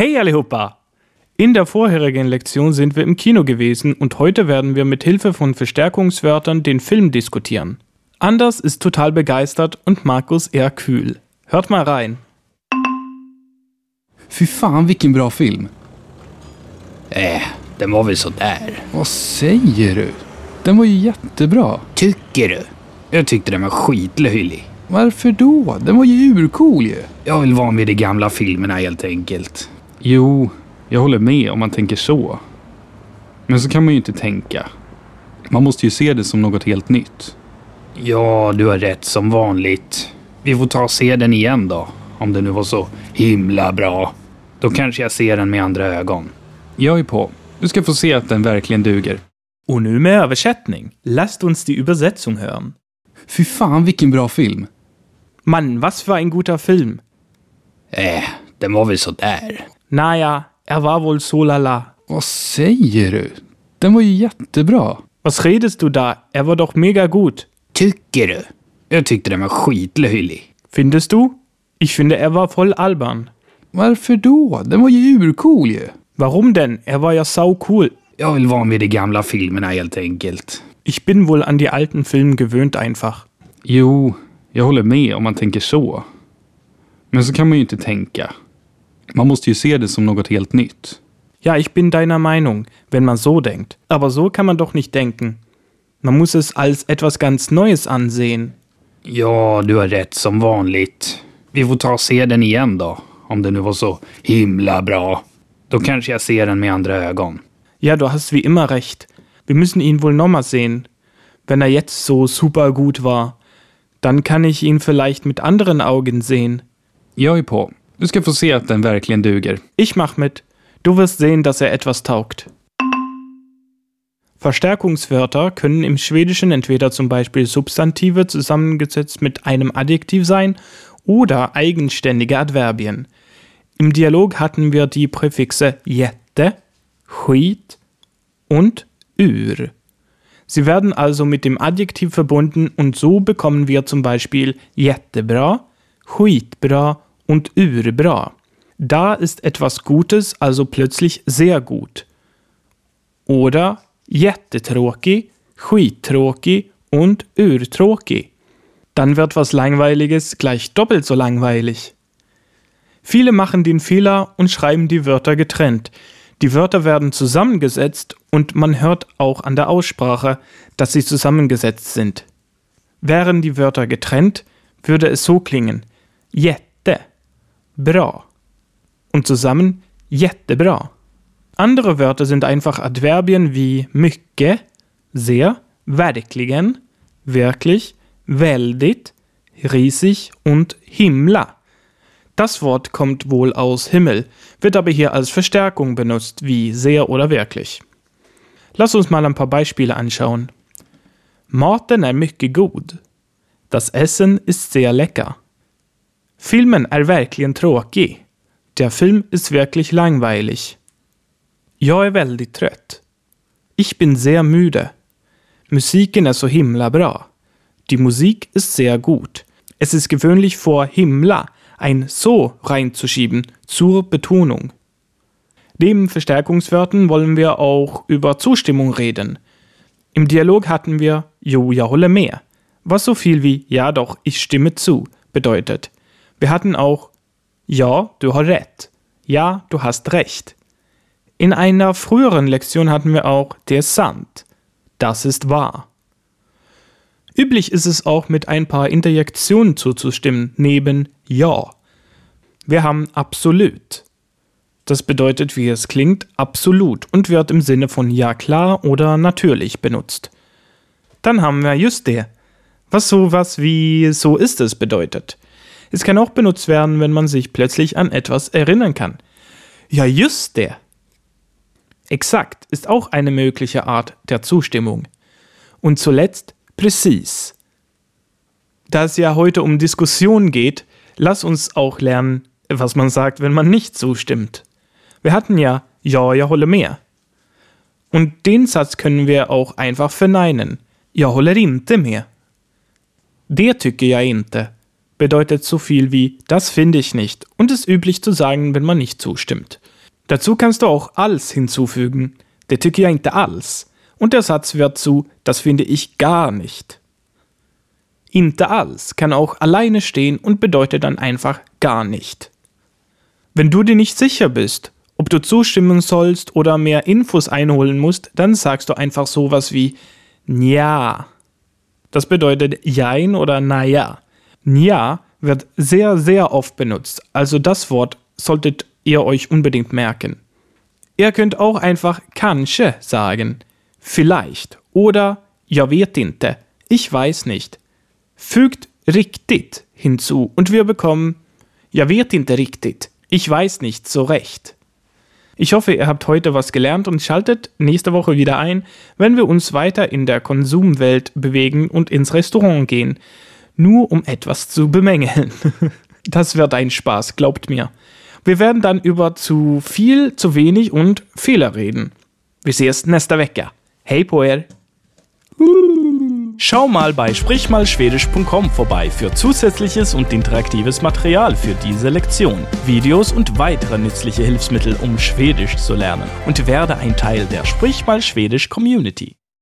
Hey allihopa! In der vorherigen Lektion sind wir im Kino gewesen und heute werden wir mit Hilfe von Verstärkungswörtern den Film diskutieren. Anders ist total begeistert und Markus eher kühl. Hört mal rein. Fy fan vilken bra film. Äh, den var väl sådär. Vad säger du? Den var ju jättebra. Tycker du? Jag tyckte den var skitlöjlig. Varför då? Den var ju urcool ju. Jag vill vara med de gamla filmerna helt enkelt. Jo, jag håller med om man tänker så. Men så kan man ju inte tänka. Man måste ju se det som något helt nytt. Ja, du har rätt som vanligt. Vi får ta och se den igen då. Om den nu var så himla bra. Då kanske jag ser den med andra ögon. Jag är på. Du ska få se att den verkligen duger. Und nu med översättning. Lasst uns die Übersetzung hören. Fy fan vilken bra film. Mann, was für ein guter Film. Äh, den var väl sådär. Naja, er war wohl so lala. Vad säger du? Den var ju jättebra. Was redest du da? Er war doch mega gut. Tycker du? Jag tyckte den var skitlöjlig. Findest du? Ich finde, er war voll albern. Varför då? Den var ju urcool ju. Warum denn? Er war ja sau cool. Jag vill vara med i de gamla filmerna helt enkelt. Ich bin wohl an die alten Filme gewöhnt einfach. Jo, jag håller med om man tänker så. Men så kan man ju inte tänka. Man måste ju se det som något helt nytt. Ja, ich bin deiner Meinung, wenn man so denkt. Aber so kann man doch nicht denken. Man muss es als etwas ganz Neues ansehen. Ja, du har rätt som vanligt. Vi får ta och se den igen då. Om den nu var så himla bra. Då kanske jag ser den med andra ögon. Ja, du hast wie immer recht. Wir müssen ihn wohl nochmal sehen. Wenn er jetzt so super gut war, dann kann ich ihn vielleicht mit anderen Augen sehen. Jag är på. Du ska få se att den verkligen duger. Ich mach mit. Du wirst sehen, dass er etwas taugt. Verstärkungswörter können im Schwedischen entweder zum Beispiel Substantive zusammengesetzt mit einem Adjektiv sein oder eigenständige Adverbien. Im Dialog hatten wir die Präfixe jätte, skit und ur. Sie werden also mit dem Adjektiv verbunden und so bekommen wir zum Beispiel jättebra, skitbra und urbra. Da ist etwas Gutes also plötzlich sehr gut. Oder jättetråkig, skittråkig und urtråkig. Dann wird was Langweiliges gleich doppelt so langweilig. Viele machen den Fehler und schreiben die Wörter getrennt. Die Wörter werden zusammengesetzt und man hört auch an der Aussprache, dass sie zusammengesetzt sind. Wären die Wörter getrennt, würde es so klingen. Jätte, bra. Und zusammen jättebra. Andere Wörter sind einfach Adverbien wie mycket, sehr, verkligen, wirklich, väldigt, riesig und himla. Das Wort kommt wohl aus Himmel, wird aber hier als Verstärkung benutzt, wie sehr oder wirklich. Lass uns mal ein paar Beispiele anschauen. Maten är mycket god. Das Essen ist sehr lecker. Filmen är verkligen tråkig. Der Film ist wirklich langweilig. Jag är väldigt trött. Ich bin sehr müde. Musiken är så himla bra. Die Musik ist sehr gut. Es ist gewöhnlich vor himla ein so reinzuschieben zur Betonung. Neben Verstärkungswörtern wollen wir auch über Zustimmung reden. Im Dialog hatten wir Jo, ja, holle mehr, was so viel wie Ja doch, ich stimme zu bedeutet. Wir hatten auch Ja, du hast recht. Ja, du hast recht. In einer früheren Lektion hatten wir auch Der Sant. Das ist wahr. Üblich ist es auch mit ein paar Interjektionen zuzustimmen, neben Ja. Wir haben absolut. Das bedeutet, wie es klingt, absolut und wird im Sinne von ja klar oder natürlich benutzt. Dann haben wir just der, was sowas wie so ist es bedeutet. Es kann auch benutzt werden, wenn man sich plötzlich an etwas erinnern kann. Ja, just der. Exakt ist auch eine mögliche Art der Zustimmung. Und zuletzt precis. Da es ja heute um Diskussion geht, lass uns auch lernen, was man sagt, wenn man nicht zustimmt. Wir hatten ja Ja, jag håller med. Und den Satz können wir auch einfach verneinen. Jag håller inte med. Det tycker jag inte. Bedeutet so viel wie das finde ich nicht und ist üblich zu sagen, wenn man nicht zustimmt. Dazu kannst du auch als hinzufügen. Det tycker jag inte alls. Und der Satz wird zu das finde ich gar nicht. Inte alls kann auch alleine stehen und bedeutet dann einfach gar nicht. Wenn du dir nicht sicher bist, ob du zustimmen sollst oder mehr Infos einholen musst, dann sagst du einfach sowas wie Nja. Das bedeutet Jein oder Naja. Nja wird sehr, sehr oft benutzt, also das Wort solltet ihr euch unbedingt merken. Ihr könnt auch einfach kanske sagen, vielleicht oder jag vet inte, ich weiß nicht. Fügt riktigt hinzu und wir bekommen jag vet inte riktigt, ich weiß nicht so recht. Ich hoffe, ihr habt heute was gelernt und schaltet nächste Woche wieder ein, wenn wir uns weiter in der Konsumwelt bewegen und ins Restaurant gehen. Nur um etwas zu bemängeln. Das wird ein Spaß, glaubt mir. Wir werden dann über zu viel, zu wenig und Fehler reden. Sehen uns nächste Woche. Hey på er! Schau mal bei sprichmalschwedisch.com vorbei für zusätzliches und interaktives Material für diese Lektion, Videos und weitere nützliche Hilfsmittel, um Schwedisch zu lernen und werde ein Teil der Sprich mal Schwedisch Community.